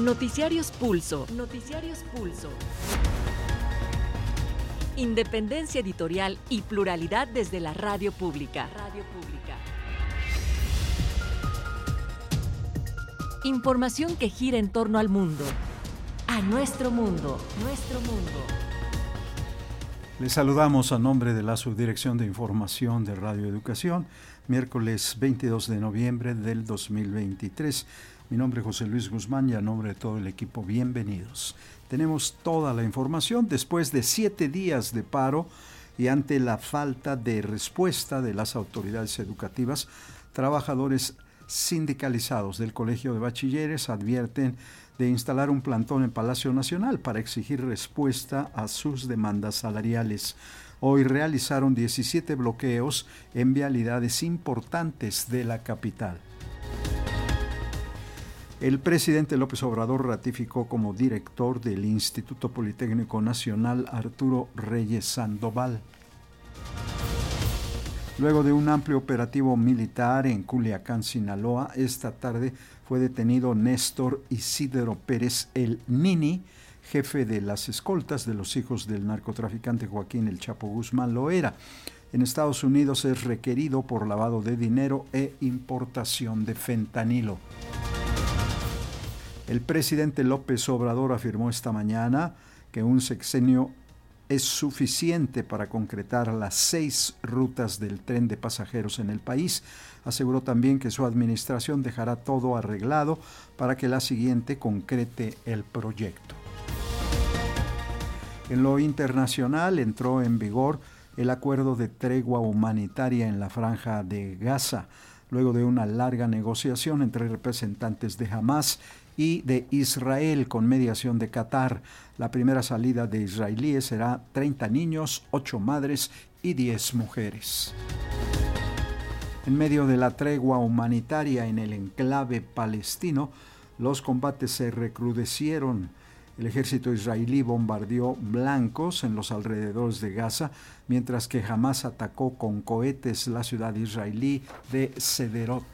Noticiarios Pulso. Noticiarios Pulso. Independencia editorial y pluralidad desde la radio pública. Radio pública. Información que gira en torno al mundo. A nuestro mundo. Nuestro mundo. Les saludamos a nombre de la Subdirección de Información de Radio Educación, miércoles 22 de noviembre del 2023. Mi nombre es José Luis Guzmán y a nombre de todo el equipo, bienvenidos. Tenemos toda la información después de siete días de paro y ante la falta de respuesta de las autoridades educativas, trabajadores sindicalizados del Colegio de Bachilleres advierten de instalar un plantón en Palacio Nacional para exigir respuesta a sus demandas salariales. Hoy realizaron 17 bloqueos en vialidades importantes de la capital. El presidente López Obrador ratificó como director del Instituto Politécnico Nacional Arturo Reyes Sandoval. Luego de un amplio operativo militar en Culiacán, Sinaloa, esta tarde fue detenido Néstor Isidro Pérez el Nini, jefe de las escoltas de los hijos del narcotraficante Joaquín El Chapo Guzmán Loera. En Estados Unidos es requerido por lavado de dinero e importación de fentanilo. El presidente López Obrador afirmó esta mañana que un sexenio es suficiente para concretar las seis rutas del tren de pasajeros en el país. Aseguró también que su administración dejará todo arreglado para que la siguiente concrete el proyecto. En lo internacional entró en vigor el acuerdo de tregua humanitaria en la franja de Gaza, luego de una larga negociación entre representantes de Hamas y de Israel con mediación de Qatar. La primera salida de israelíes será 30 niños, 8 madres y 10 mujeres. En medio de la tregua humanitaria en el enclave palestino, los combates se recrudecieron. El ejército israelí bombardeó blancos en los alrededores de Gaza, mientras que Hamas atacó con cohetes la ciudad israelí de Sederot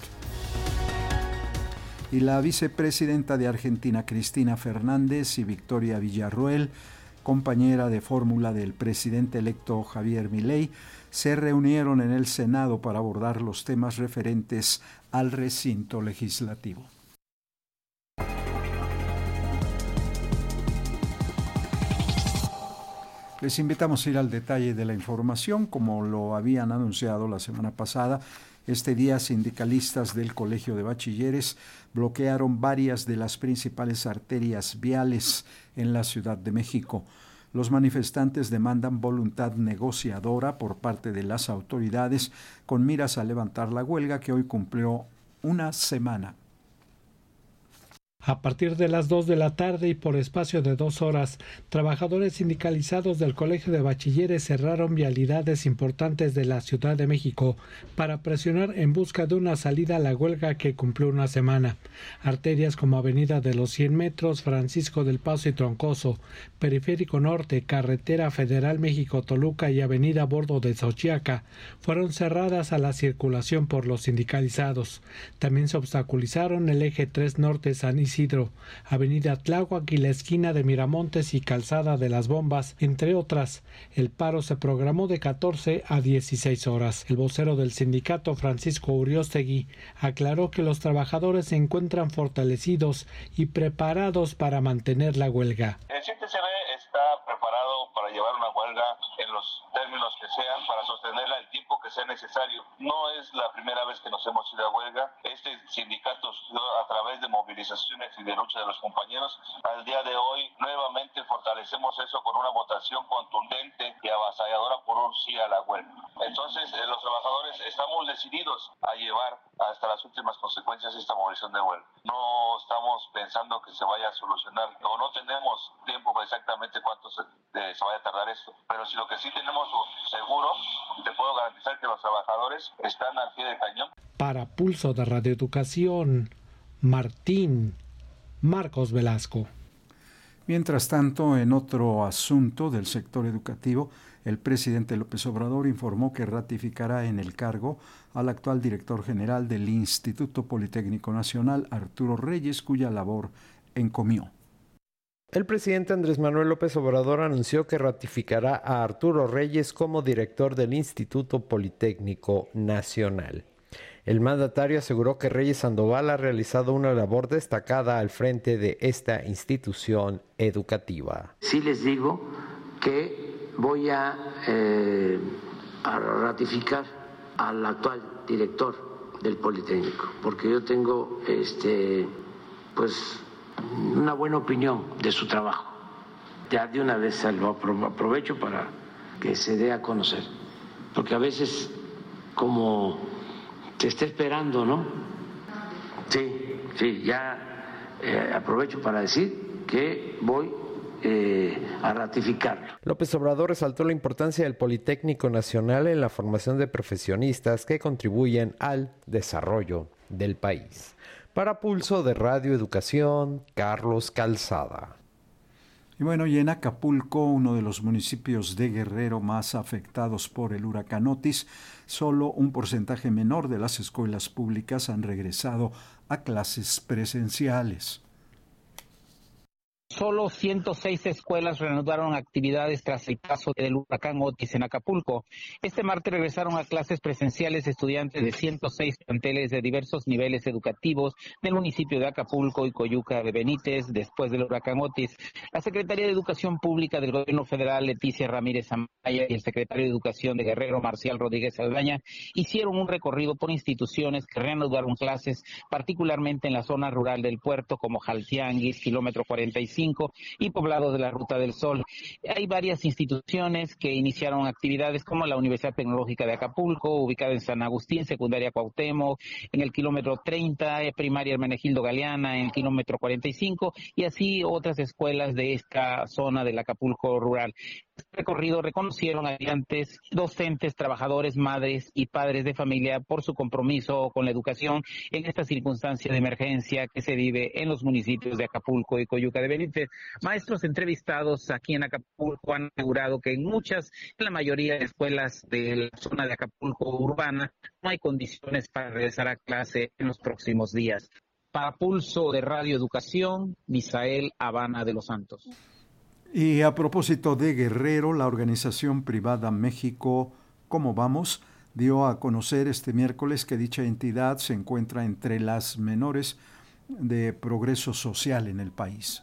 y la vicepresidenta de Argentina, Cristina Fernández, y Victoria Villarruel, compañera de fórmula del presidente electo Javier Milei, se reunieron en el Senado para abordar los temas referentes al recinto legislativo. Les invitamos a ir al detalle de la información, como lo habían anunciado la semana pasada. Este día, sindicalistas del Colegio de Bachilleres bloquearon varias de las principales arterias viales en la Ciudad de México. Los manifestantes demandan voluntad negociadora por parte de las autoridades con miras a levantar la huelga que hoy cumplió una semana. A partir de las 2 de la tarde y por espacio de dos horas, trabajadores sindicalizados del Colegio de Bachilleres cerraron vialidades importantes de la Ciudad de México para presionar en busca de una salida a la huelga que cumplió una semana. Arterias como Avenida de los 100 Metros, Francisco del Paso y Troncoso, Periférico Norte, Carretera Federal México-Toluca y Avenida Bordo de Xochiaca fueron cerradas a la circulación por los sindicalizados. También se obstaculizaron el eje 3 Norte San Isidro Isidro, Avenida Tláhuac y la esquina de Miramontes y Calzada de las Bombas, entre otras. El paro se programó de 14 a 16 horas. El vocero del sindicato, Francisco Uriostegui, aclaró que los trabajadores se encuentran fortalecidos y preparados para mantener la huelga. El CTCB está preparado para llevar una huelga en los términos que sean, para sostenerla el tiempo que sea necesario. No es la primera vez que nos hemos ido a huelga. Este sindicato, a través de movilizaciones y de lucha de los compañeros. Al día de hoy, nuevamente fortalecemos eso con una votación contundente y avasalladora por un sí a la huelga. Entonces, eh, los trabajadores estamos decididos a llevar hasta las últimas consecuencias esta movilización de huelga. No estamos pensando que se vaya a solucionar o no tenemos tiempo exactamente cuánto se, eh, se vaya a tardar esto. Pero si lo que sí tenemos seguro, te puedo garantizar que los trabajadores están al pie del cañón. Para Pulso de Radioeducación, Martín Marcos Velasco. Mientras tanto, en otro asunto del sector educativo, el presidente López Obrador informó que ratificará en el cargo al actual director general del Instituto Politécnico Nacional, Arturo Reyes, cuya labor encomió. El presidente Andrés Manuel López Obrador anunció que ratificará a Arturo Reyes como director del Instituto Politécnico Nacional. El mandatario aseguró que Reyes Sandoval ha realizado una labor destacada al frente de esta institución educativa. Sí les digo que voy a, eh, a ratificar al actual director del Politécnico, porque yo tengo este pues una buena opinión de su trabajo. Ya de una vez lo aprovecho para que se dé a conocer, porque a veces como se está esperando, ¿no? Sí, sí, ya eh, aprovecho para decir que voy eh, a ratificarlo. López Obrador resaltó la importancia del Politécnico Nacional en la formación de profesionistas que contribuyen al desarrollo del país. Para Pulso de Radio Educación, Carlos Calzada. Y bueno, y en Acapulco, uno de los municipios de Guerrero más afectados por el huracán Otis, solo un porcentaje menor de las escuelas públicas han regresado a clases presenciales. Solo 106 escuelas reanudaron actividades tras el caso del huracán Otis en Acapulco. Este martes regresaron a clases presenciales estudiantes de 106 planteles de diversos niveles educativos del municipio de Acapulco y Coyuca de Benítez después del huracán Otis. La Secretaría de Educación Pública del Gobierno Federal, Leticia Ramírez Amaya, y el secretario de Educación de Guerrero, Marcial Rodríguez Aldaña, hicieron un recorrido por instituciones que reanudaron clases, particularmente en la zona rural del puerto, como Jaltianguis, kilómetro 45 y poblado de la Ruta del Sol. Hay varias instituciones que iniciaron actividades como la Universidad Tecnológica de Acapulco, ubicada en San Agustín, secundaria Cuauhtémoc, en el kilómetro 30, eh, primaria Hermenegildo Galeana, en el kilómetro 45 y así otras escuelas de esta zona del Acapulco rural recorrido reconocieron a estudiantes, docentes, trabajadores, madres y padres de familia por su compromiso con la educación en esta circunstancia de emergencia que se vive en los municipios de Acapulco y Coyuca de Benítez. Maestros entrevistados aquí en Acapulco han asegurado que en muchas, en la mayoría de escuelas de la zona de Acapulco urbana no hay condiciones para regresar a clase en los próximos días. Para Pulso de Radio Educación, Misael Habana de los Santos. Y a propósito de Guerrero, la organización privada México ¿Cómo vamos? dio a conocer este miércoles que dicha entidad se encuentra entre las menores de progreso social en el país.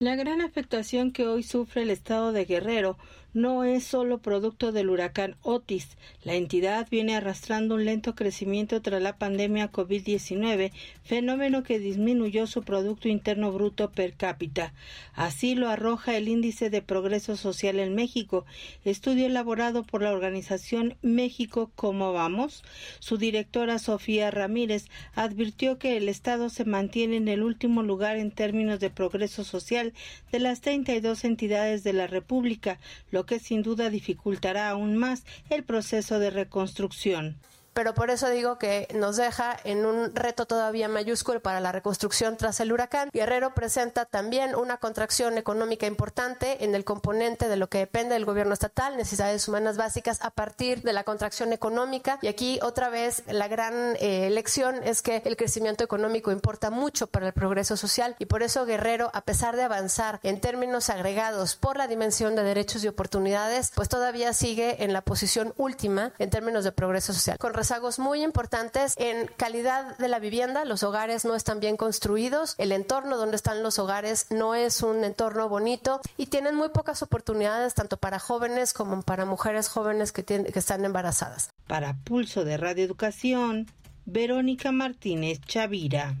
La gran afectación que hoy sufre el estado de Guerrero no es solo producto del huracán Otis. La entidad viene arrastrando un lento crecimiento tras la pandemia COVID-19, fenómeno que disminuyó su Producto Interno Bruto per cápita. Así lo arroja el Índice de Progreso Social en México, estudio elaborado por la organización México Cómo Vamos. Su directora Sofía Ramírez advirtió que el Estado se mantiene en el último lugar en términos de progreso social de las 32 entidades de la República, lo que sin duda dificultará aún más el proceso de reconstrucción pero por eso digo que nos deja en un reto todavía mayúsculo para la reconstrucción tras el huracán. Guerrero presenta también una contracción económica importante en el componente de lo que depende del gobierno estatal, necesidades humanas básicas a partir de la contracción económica. Y aquí otra vez la gran eh, lección es que el crecimiento económico importa mucho para el progreso social y por eso Guerrero, a pesar de avanzar en términos agregados por la dimensión de derechos y oportunidades, pues todavía sigue en la posición última en términos de progreso social. Rezagos muy importantes en calidad de la vivienda. Los hogares no están bien construidos. El entorno donde están los hogares no es un entorno bonito y tienen muy pocas oportunidades tanto para jóvenes como para mujeres jóvenes que, tienen, que están embarazadas. Para Pulso de Radio Educación, Verónica Martínez Chavira.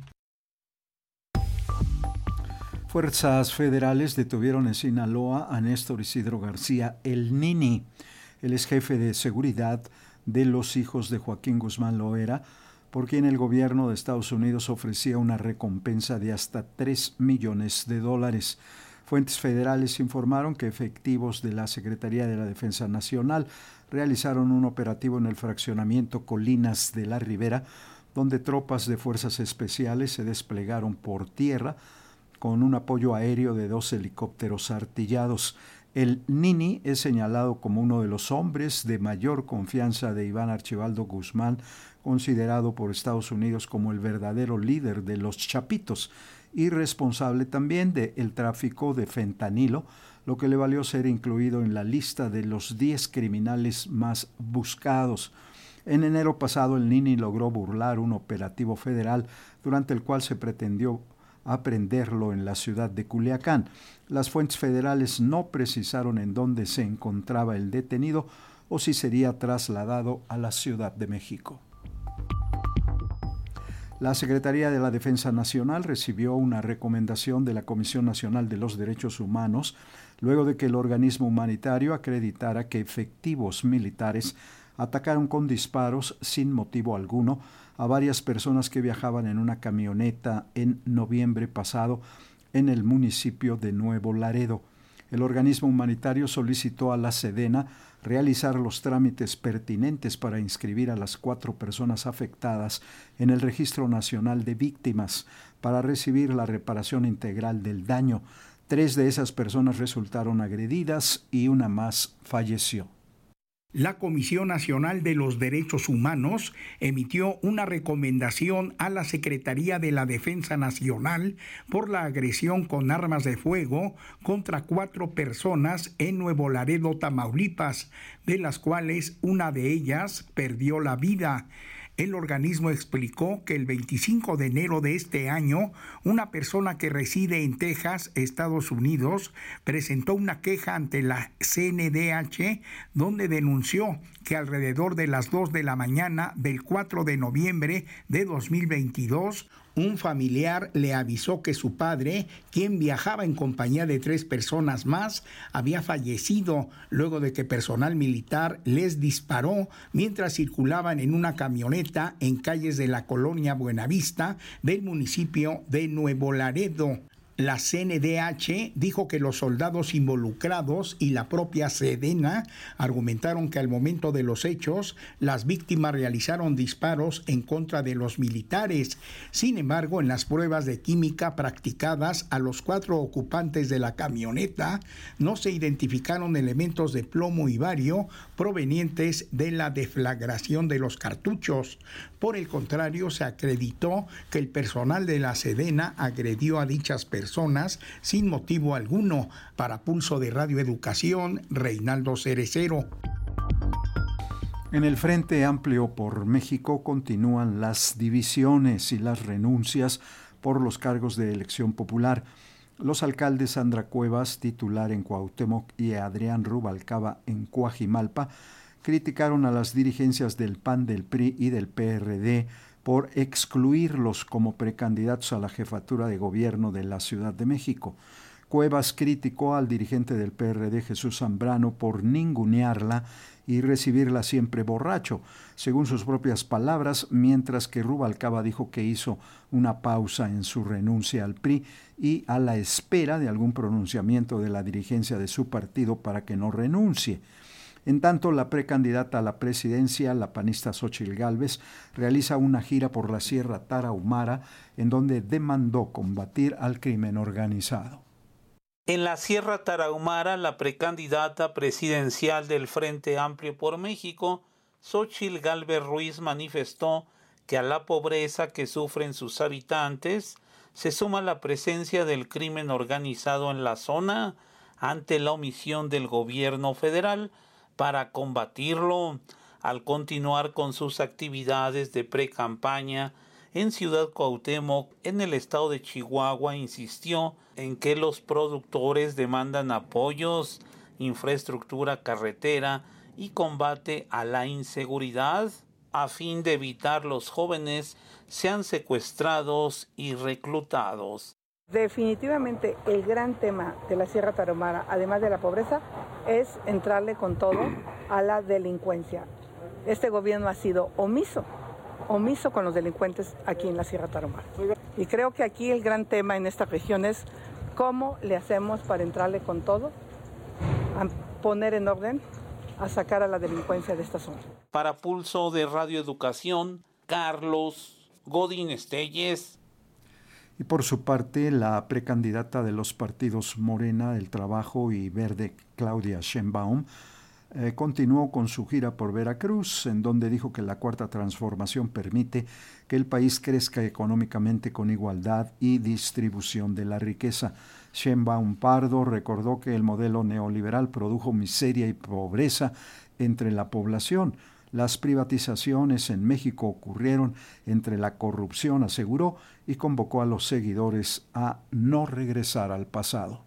Fuerzas federales detuvieron en Sinaloa a Néstor Isidro García, el Nini. Él es jefe de seguridad de los hijos de Joaquín Guzmán Loera, por quien el gobierno de Estados Unidos ofrecía una recompensa de hasta 3 millones de dólares. Fuentes federales informaron que efectivos de la Secretaría de la Defensa Nacional realizaron un operativo en el fraccionamiento Colinas de la Ribera, donde tropas de fuerzas especiales se desplegaron por tierra con un apoyo aéreo de dos helicópteros artillados. El Nini es señalado como uno de los hombres de mayor confianza de Iván Archibaldo Guzmán, considerado por Estados Unidos como el verdadero líder de los Chapitos, y responsable también del tráfico de fentanilo, lo que le valió ser incluido en la lista de los 10 criminales más buscados. En enero pasado el Nini logró burlar un operativo federal durante el cual se pretendió aprenderlo en la ciudad de Culiacán. Las fuentes federales no precisaron en dónde se encontraba el detenido o si sería trasladado a la Ciudad de México. La Secretaría de la Defensa Nacional recibió una recomendación de la Comisión Nacional de los Derechos Humanos luego de que el organismo humanitario acreditara que efectivos militares atacaron con disparos sin motivo alguno a varias personas que viajaban en una camioneta en noviembre pasado en el municipio de Nuevo Laredo. El organismo humanitario solicitó a la Sedena realizar los trámites pertinentes para inscribir a las cuatro personas afectadas en el Registro Nacional de Víctimas para recibir la reparación integral del daño. Tres de esas personas resultaron agredidas y una más falleció la Comisión Nacional de los Derechos Humanos emitió una recomendación a la Secretaría de la Defensa Nacional por la agresión con armas de fuego contra cuatro personas en Nuevo Laredo, Tamaulipas, de las cuales una de ellas perdió la vida. El organismo explicó que el 25 de enero de este año, una persona que reside en Texas, Estados Unidos, presentó una queja ante la CNDH donde denunció que alrededor de las 2 de la mañana del 4 de noviembre de 2022, un familiar le avisó que su padre, quien viajaba en compañía de tres personas más, había fallecido luego de que personal militar les disparó mientras circulaban en una camioneta en calles de la colonia Buenavista del municipio de Nuevo Laredo. La CNDH dijo que los soldados involucrados y la propia Sedena argumentaron que al momento de los hechos las víctimas realizaron disparos en contra de los militares. Sin embargo, en las pruebas de química practicadas a los cuatro ocupantes de la camioneta no se identificaron elementos de plomo y bario provenientes de la deflagración de los cartuchos. Por el contrario, se acreditó que el personal de la Sedena agredió a dichas personas sin motivo alguno. Para Pulso de Radio Educación, Reinaldo Cerecero. En el Frente Amplio por México continúan las divisiones y las renuncias por los cargos de elección popular. Los alcaldes Sandra Cuevas, titular en Cuauhtémoc, y Adrián Rubalcaba en Cuajimalpa criticaron a las dirigencias del PAN, del PRI y del PRD por excluirlos como precandidatos a la jefatura de gobierno de la Ciudad de México. Cuevas criticó al dirigente del PRD Jesús Zambrano por ningunearla y recibirla siempre borracho, según sus propias palabras, mientras que Rubalcaba dijo que hizo una pausa en su renuncia al PRI y a la espera de algún pronunciamiento de la dirigencia de su partido para que no renuncie. En tanto, la precandidata a la presidencia, la panista Xochil Gálvez, realiza una gira por la Sierra Tarahumara en donde demandó combatir al crimen organizado. En la Sierra Tarahumara, la precandidata presidencial del Frente Amplio por México, Xochil Gálvez Ruiz manifestó que a la pobreza que sufren sus habitantes se suma la presencia del crimen organizado en la zona ante la omisión del gobierno federal para combatirlo al continuar con sus actividades de pre-campaña en Ciudad Cuauhtémoc, en el estado de Chihuahua, insistió en que los productores demandan apoyos, infraestructura carretera y combate a la inseguridad a fin de evitar los jóvenes sean secuestrados y reclutados. Definitivamente el gran tema de la Sierra Tarahumara, además de la pobreza, es entrarle con todo a la delincuencia. Este gobierno ha sido omiso, omiso con los delincuentes aquí en la Sierra Tarahumara. Y creo que aquí el gran tema en esta región es cómo le hacemos para entrarle con todo, a poner en orden, a sacar a la delincuencia de esta zona. Para Pulso de Radio Educación, Carlos Godín Estelles. Y por su parte, la precandidata de los partidos Morena, El Trabajo y Verde, Claudia Sheinbaum, eh, continuó con su gira por Veracruz, en donde dijo que la cuarta transformación permite que el país crezca económicamente con igualdad y distribución de la riqueza. Sheinbaum Pardo recordó que el modelo neoliberal produjo miseria y pobreza entre la población. Las privatizaciones en México ocurrieron entre la corrupción, aseguró, y convocó a los seguidores a no regresar al pasado.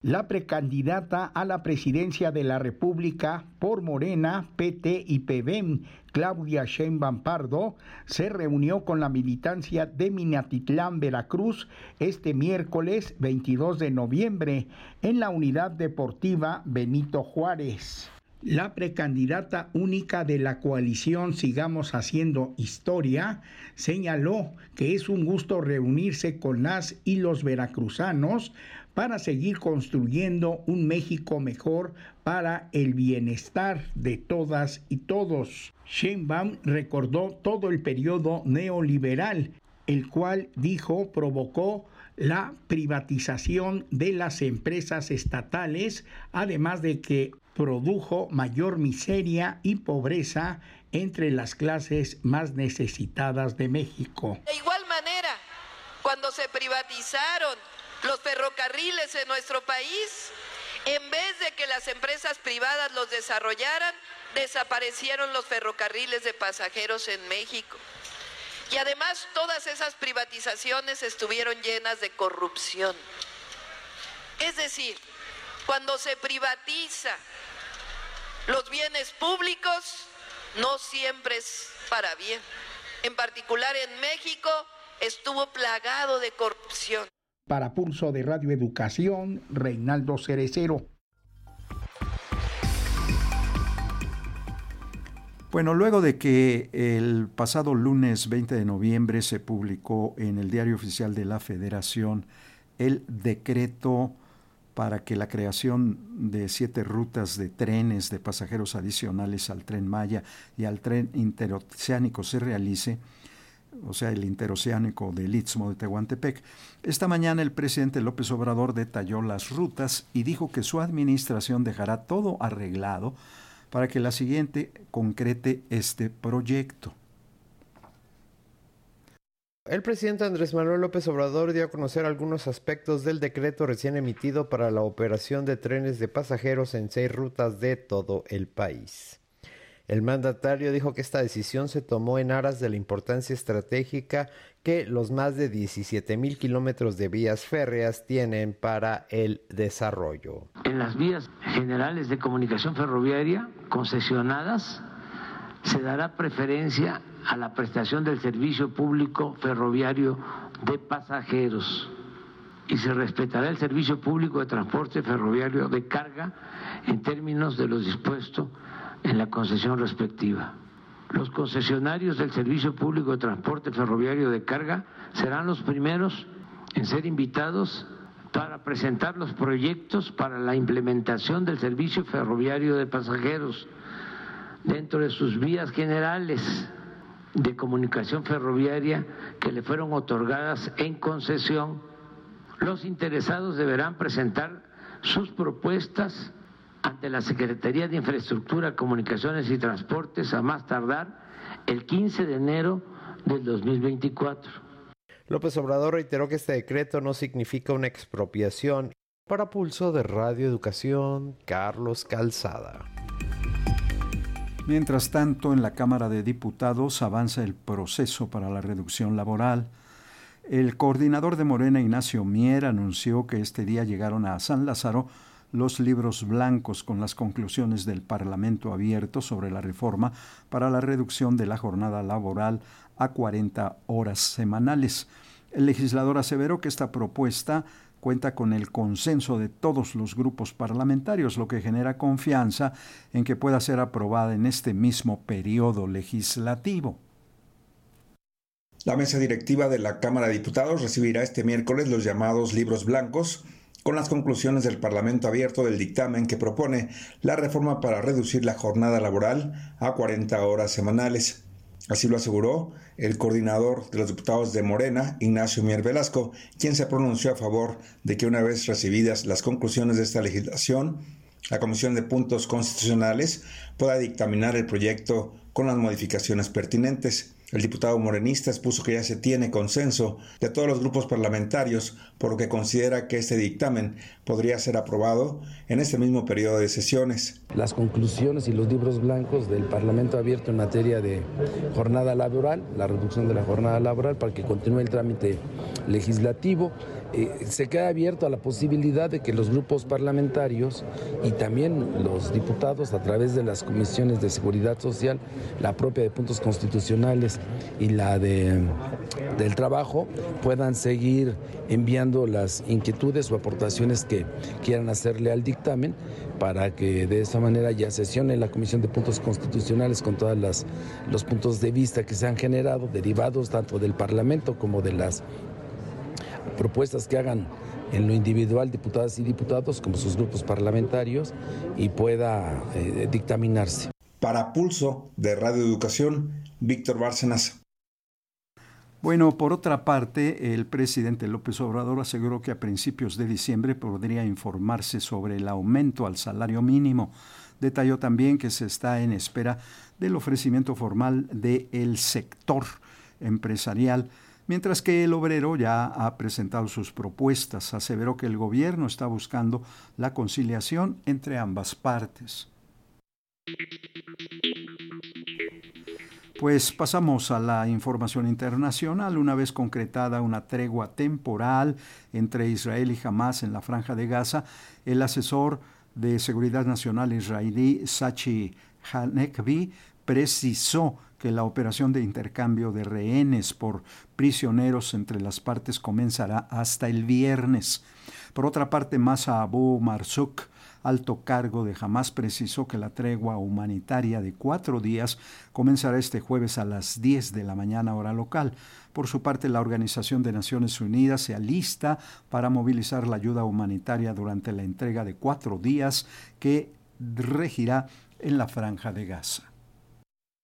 La precandidata a la presidencia de la República por Morena, PT y PBM, Claudia Sheinbaum Pardo, se reunió con la militancia de Minatitlán, Veracruz, este miércoles 22 de noviembre en la unidad deportiva Benito Juárez. La precandidata única de la coalición Sigamos Haciendo Historia señaló que es un gusto reunirse con las y los veracruzanos para seguir construyendo un México mejor para el bienestar de todas y todos. Sheinbaum recordó todo el periodo neoliberal, el cual dijo provocó la privatización de las empresas estatales, además de que produjo mayor miseria y pobreza entre las clases más necesitadas de México. De igual manera, cuando se privatizaron los ferrocarriles en nuestro país, en vez de que las empresas privadas los desarrollaran, desaparecieron los ferrocarriles de pasajeros en México. Y además todas esas privatizaciones estuvieron llenas de corrupción. Es decir, cuando se privatiza los bienes públicos, no siempre es para bien. En particular en México estuvo plagado de corrupción. Para Pulso de Radio Educación, Reinaldo Cerecero. Bueno, luego de que el pasado lunes 20 de noviembre se publicó en el Diario Oficial de la Federación el decreto para que la creación de siete rutas de trenes de pasajeros adicionales al tren Maya y al tren interoceánico se realice, o sea, el interoceánico del Istmo de Tehuantepec. Esta mañana el presidente López Obrador detalló las rutas y dijo que su administración dejará todo arreglado para que la siguiente concrete este proyecto. El presidente Andrés Manuel López Obrador dio a conocer algunos aspectos del decreto recién emitido para la operación de trenes de pasajeros en seis rutas de todo el país. El mandatario dijo que esta decisión se tomó en aras de la importancia estratégica que los más de 17 mil kilómetros de vías férreas tienen para el desarrollo. En las vías generales de comunicación ferroviaria concesionadas se dará preferencia a la prestación del servicio público ferroviario de pasajeros y se respetará el servicio público de transporte ferroviario de carga en términos de lo dispuesto en la concesión respectiva. Los concesionarios del Servicio Público de Transporte Ferroviario de Carga serán los primeros en ser invitados para presentar los proyectos para la implementación del servicio ferroviario de pasajeros dentro de sus vías generales de comunicación ferroviaria que le fueron otorgadas en concesión. Los interesados deberán presentar sus propuestas ante la Secretaría de Infraestructura, Comunicaciones y Transportes a más tardar el 15 de enero del 2024. López Obrador reiteró que este decreto no significa una expropiación. Para Pulso de Radio Educación, Carlos Calzada. Mientras tanto, en la Cámara de Diputados avanza el proceso para la reducción laboral. El coordinador de Morena, Ignacio Mier, anunció que este día llegaron a San Lázaro los libros blancos con las conclusiones del Parlamento abierto sobre la reforma para la reducción de la jornada laboral a 40 horas semanales. El legislador aseveró que esta propuesta cuenta con el consenso de todos los grupos parlamentarios, lo que genera confianza en que pueda ser aprobada en este mismo periodo legislativo. La mesa directiva de la Cámara de Diputados recibirá este miércoles los llamados libros blancos con las conclusiones del Parlamento abierto del dictamen que propone la reforma para reducir la jornada laboral a 40 horas semanales. Así lo aseguró el coordinador de los diputados de Morena, Ignacio Mier Velasco, quien se pronunció a favor de que una vez recibidas las conclusiones de esta legislación, la Comisión de Puntos Constitucionales pueda dictaminar el proyecto con las modificaciones pertinentes. El diputado morenista expuso que ya se tiene consenso de todos los grupos parlamentarios, por lo que considera que este dictamen podría ser aprobado en este mismo periodo de sesiones. Las conclusiones y los libros blancos del Parlamento abierto en materia de jornada laboral, la reducción de la jornada laboral para que continúe el trámite legislativo, eh, se queda abierto a la posibilidad de que los grupos parlamentarios y también los diputados a través de las comisiones de seguridad social, la propia de puntos constitucionales y la de, del trabajo, puedan seguir enviando las inquietudes o aportaciones que quieran hacerle al dictamen para que de esa manera ya sesione la Comisión de Puntos Constitucionales con todos los puntos de vista que se han generado, derivados tanto del Parlamento como de las propuestas que hagan en lo individual diputadas y diputados como sus grupos parlamentarios y pueda eh, dictaminarse. Para Pulso de Radio Educación, Víctor Bárcenas. Bueno, por otra parte, el presidente López Obrador aseguró que a principios de diciembre podría informarse sobre el aumento al salario mínimo. Detalló también que se está en espera del ofrecimiento formal del sector empresarial mientras que el obrero ya ha presentado sus propuestas. Aseveró que el gobierno está buscando la conciliación entre ambas partes. Pues pasamos a la información internacional. Una vez concretada una tregua temporal entre Israel y Hamas en la franja de Gaza, el asesor de Seguridad Nacional israelí Sachi Hanekvi precisó que la operación de intercambio de rehenes por prisioneros entre las partes comenzará hasta el viernes. Por otra parte, Masa Abu Marzuk, alto cargo de Hamas, precisó que la tregua humanitaria de cuatro días comenzará este jueves a las 10 de la mañana hora local. Por su parte, la Organización de Naciones Unidas se alista para movilizar la ayuda humanitaria durante la entrega de cuatro días que regirá en la franja de Gaza.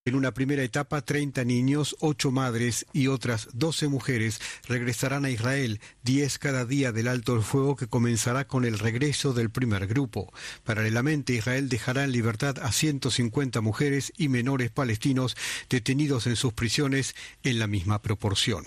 En una primera etapa, 30 niños, 8 madres y otras 12 mujeres regresarán a Israel, 10 cada día del alto el fuego que comenzará con el regreso del primer grupo. Paralelamente, Israel dejará en libertad a 150 mujeres y menores palestinos detenidos en sus prisiones en la misma proporción.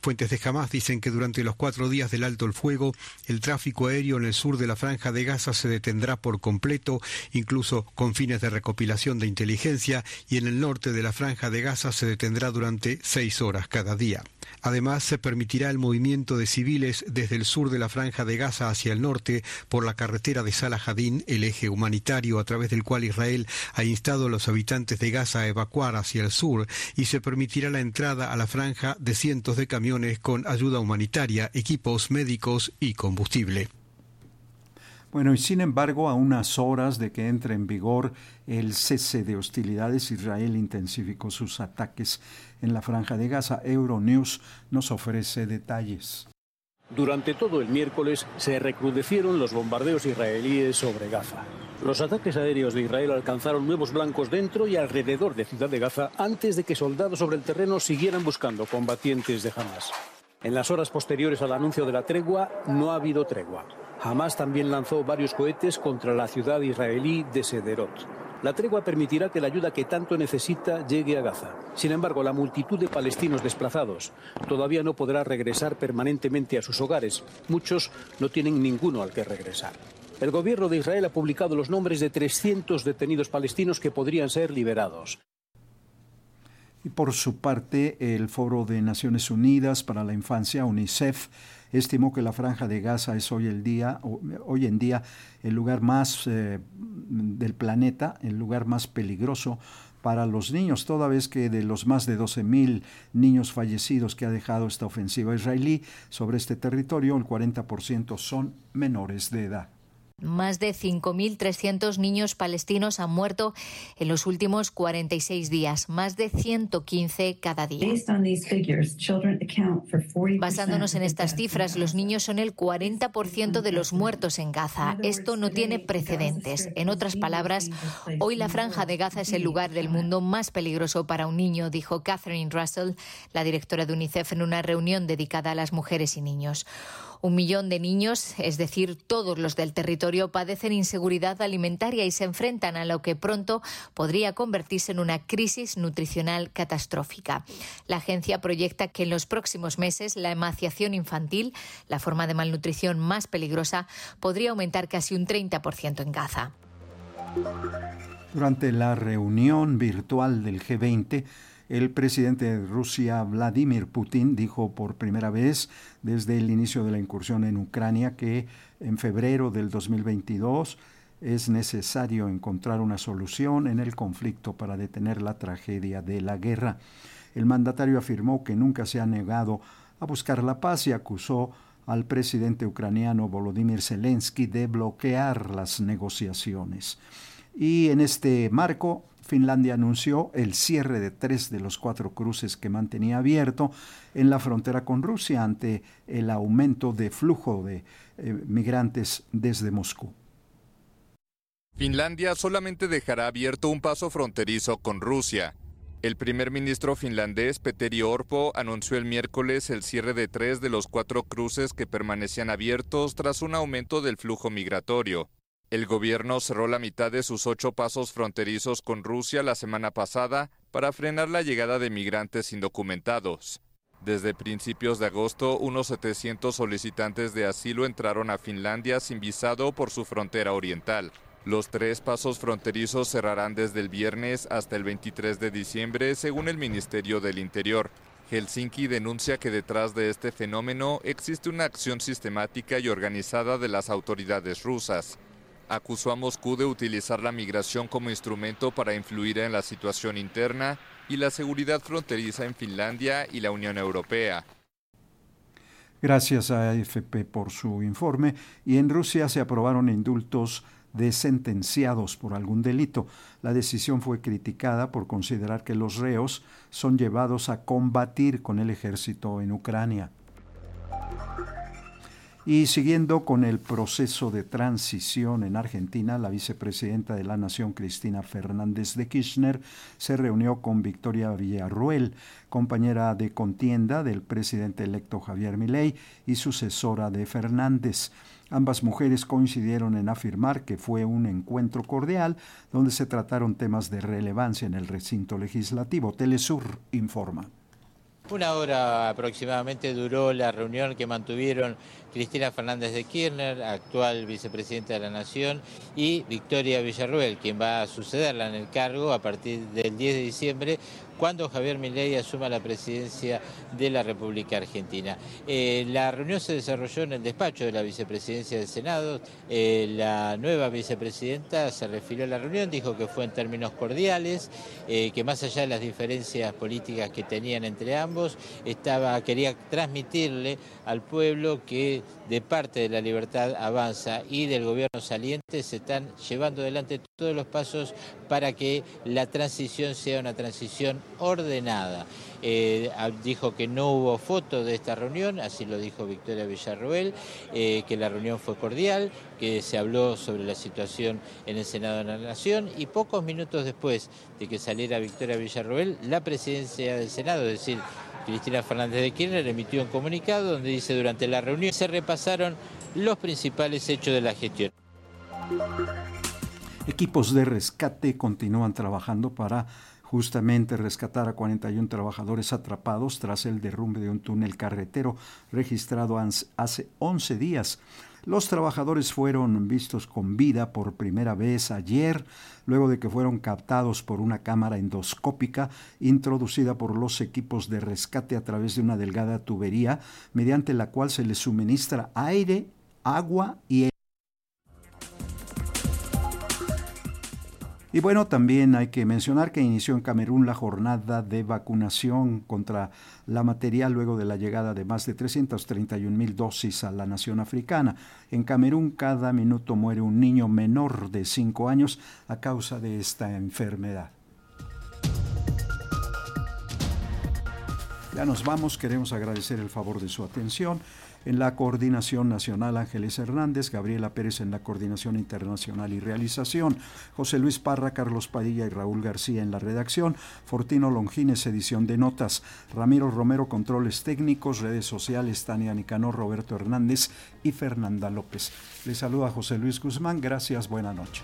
Fuentes de Hamas dicen que durante los cuatro días del alto el fuego, el tráfico aéreo en el sur de la franja de Gaza se detendrá por completo, incluso con fines de recopilación de inteligencia, y en el norte de la franja de Gaza se detendrá durante seis horas cada día. Además, se permitirá el movimiento de civiles desde el sur de la franja de Gaza hacia el norte por la carretera de Salah Hadin, el eje humanitario a través del cual Israel ha instado a los habitantes de Gaza a evacuar hacia el sur, y se permitirá la entrada a la franja de cientos de camiones con ayuda humanitaria, equipos médicos y combustible. Bueno, y sin embargo, a unas horas de que entre en vigor el cese de hostilidades, Israel intensificó sus ataques en la franja de Gaza. Euronews nos ofrece detalles. Durante todo el miércoles se recrudecieron los bombardeos israelíes sobre Gaza. Los ataques aéreos de Israel alcanzaron nuevos blancos dentro y alrededor de Ciudad de Gaza antes de que soldados sobre el terreno siguieran buscando combatientes de Hamas. En las horas posteriores al anuncio de la tregua no ha habido tregua. Hamas también lanzó varios cohetes contra la ciudad israelí de Sederot. La tregua permitirá que la ayuda que tanto necesita llegue a Gaza. Sin embargo, la multitud de palestinos desplazados todavía no podrá regresar permanentemente a sus hogares. Muchos no tienen ninguno al que regresar. El gobierno de Israel ha publicado los nombres de 300 detenidos palestinos que podrían ser liberados. Y por su parte, el Foro de Naciones Unidas para la Infancia, UNICEF, estimó que la franja de Gaza es hoy, el día, hoy en día el lugar más eh, del planeta, el lugar más peligroso para los niños, toda vez que de los más de 12.000 niños fallecidos que ha dejado esta ofensiva israelí sobre este territorio, el 40% son menores de edad. Más de 5.300 niños palestinos han muerto en los últimos 46 días, más de 115 cada día. Basándonos en estas cifras, los niños son el 40% de los muertos en Gaza. Esto no tiene precedentes. En otras palabras, hoy la franja de Gaza es el lugar del mundo más peligroso para un niño, dijo Catherine Russell, la directora de UNICEF, en una reunión dedicada a las mujeres y niños. Un millón de niños, es decir, todos los del territorio, padecen inseguridad alimentaria y se enfrentan a lo que pronto podría convertirse en una crisis nutricional catastrófica. La agencia proyecta que en los próximos meses la emaciación infantil, la forma de malnutrición más peligrosa, podría aumentar casi un 30% en Gaza. Durante la reunión virtual del G20, el presidente de Rusia, Vladimir Putin, dijo por primera vez desde el inicio de la incursión en Ucrania que en febrero del 2022 es necesario encontrar una solución en el conflicto para detener la tragedia de la guerra. El mandatario afirmó que nunca se ha negado a buscar la paz y acusó al presidente ucraniano Volodymyr Zelensky de bloquear las negociaciones. Y en este marco, Finlandia anunció el cierre de tres de los cuatro cruces que mantenía abierto en la frontera con Rusia ante el aumento de flujo de eh, migrantes desde Moscú. Finlandia solamente dejará abierto un paso fronterizo con Rusia. El primer ministro finlandés Petteri Orpo anunció el miércoles el cierre de tres de los cuatro cruces que permanecían abiertos tras un aumento del flujo migratorio. El gobierno cerró la mitad de sus ocho pasos fronterizos con Rusia la semana pasada para frenar la llegada de migrantes indocumentados. Desde principios de agosto, unos 700 solicitantes de asilo entraron a Finlandia sin visado por su frontera oriental. Los tres pasos fronterizos cerrarán desde el viernes hasta el 23 de diciembre, según el Ministerio del Interior. Helsinki denuncia que detrás de este fenómeno existe una acción sistemática y organizada de las autoridades rusas. Acusó a Moscú de utilizar la migración como instrumento para influir en la situación interna y la seguridad fronteriza en Finlandia y la Unión Europea. Gracias a AFP por su informe. Y en Rusia se aprobaron indultos de sentenciados por algún delito. La decisión fue criticada por considerar que los reos son llevados a combatir con el ejército en Ucrania. Y siguiendo con el proceso de transición en Argentina, la vicepresidenta de la Nación, Cristina Fernández de Kirchner, se reunió con Victoria Villarruel, compañera de contienda del presidente electo Javier Milei y sucesora de Fernández. Ambas mujeres coincidieron en afirmar que fue un encuentro cordial donde se trataron temas de relevancia en el recinto legislativo. Telesur informa. Una hora aproximadamente duró la reunión que mantuvieron Cristina Fernández de Kirchner, actual vicepresidenta de la Nación, y Victoria Villarruel, quien va a sucederla en el cargo a partir del 10 de diciembre, cuando Javier Milei asuma la presidencia de la República Argentina. Eh, la reunión se desarrolló en el despacho de la vicepresidencia del Senado. Eh, la nueva vicepresidenta se refirió a la reunión, dijo que fue en términos cordiales, eh, que más allá de las diferencias políticas que tenían entre ambos, quería transmitirle al pueblo que de parte de la libertad avanza y del gobierno saliente se están llevando adelante todos los pasos para que la transición sea una transición ordenada. Eh, dijo que no hubo foto de esta reunión, así lo dijo Victoria Villarroel, eh, que la reunión fue cordial, que se habló sobre la situación en el Senado de la Nación y pocos minutos después de que saliera Victoria Villarroel, la presidencia del Senado, es decir, Cristina Fernández de Kirchner emitió un comunicado donde dice durante la reunión se repasaron los principales hechos de la gestión. Equipos de rescate continúan trabajando para justamente rescatar a 41 trabajadores atrapados tras el derrumbe de un túnel carretero registrado hace 11 días. Los trabajadores fueron vistos con vida por primera vez ayer, luego de que fueron captados por una cámara endoscópica introducida por los equipos de rescate a través de una delgada tubería, mediante la cual se les suministra aire, agua y Y bueno, también hay que mencionar que inició en Camerún la jornada de vacunación contra la materia luego de la llegada de más de 331 mil dosis a la nación africana. En Camerún cada minuto muere un niño menor de 5 años a causa de esta enfermedad. Ya nos vamos, queremos agradecer el favor de su atención. En la coordinación nacional Ángeles Hernández, Gabriela Pérez en la coordinación internacional y realización, José Luis Parra, Carlos Padilla y Raúl García en la redacción, Fortino Longines edición de notas, Ramiro Romero controles técnicos, redes sociales, Tania Nicanor, Roberto Hernández y Fernanda López. Les saluda José Luis Guzmán, gracias, buena noche.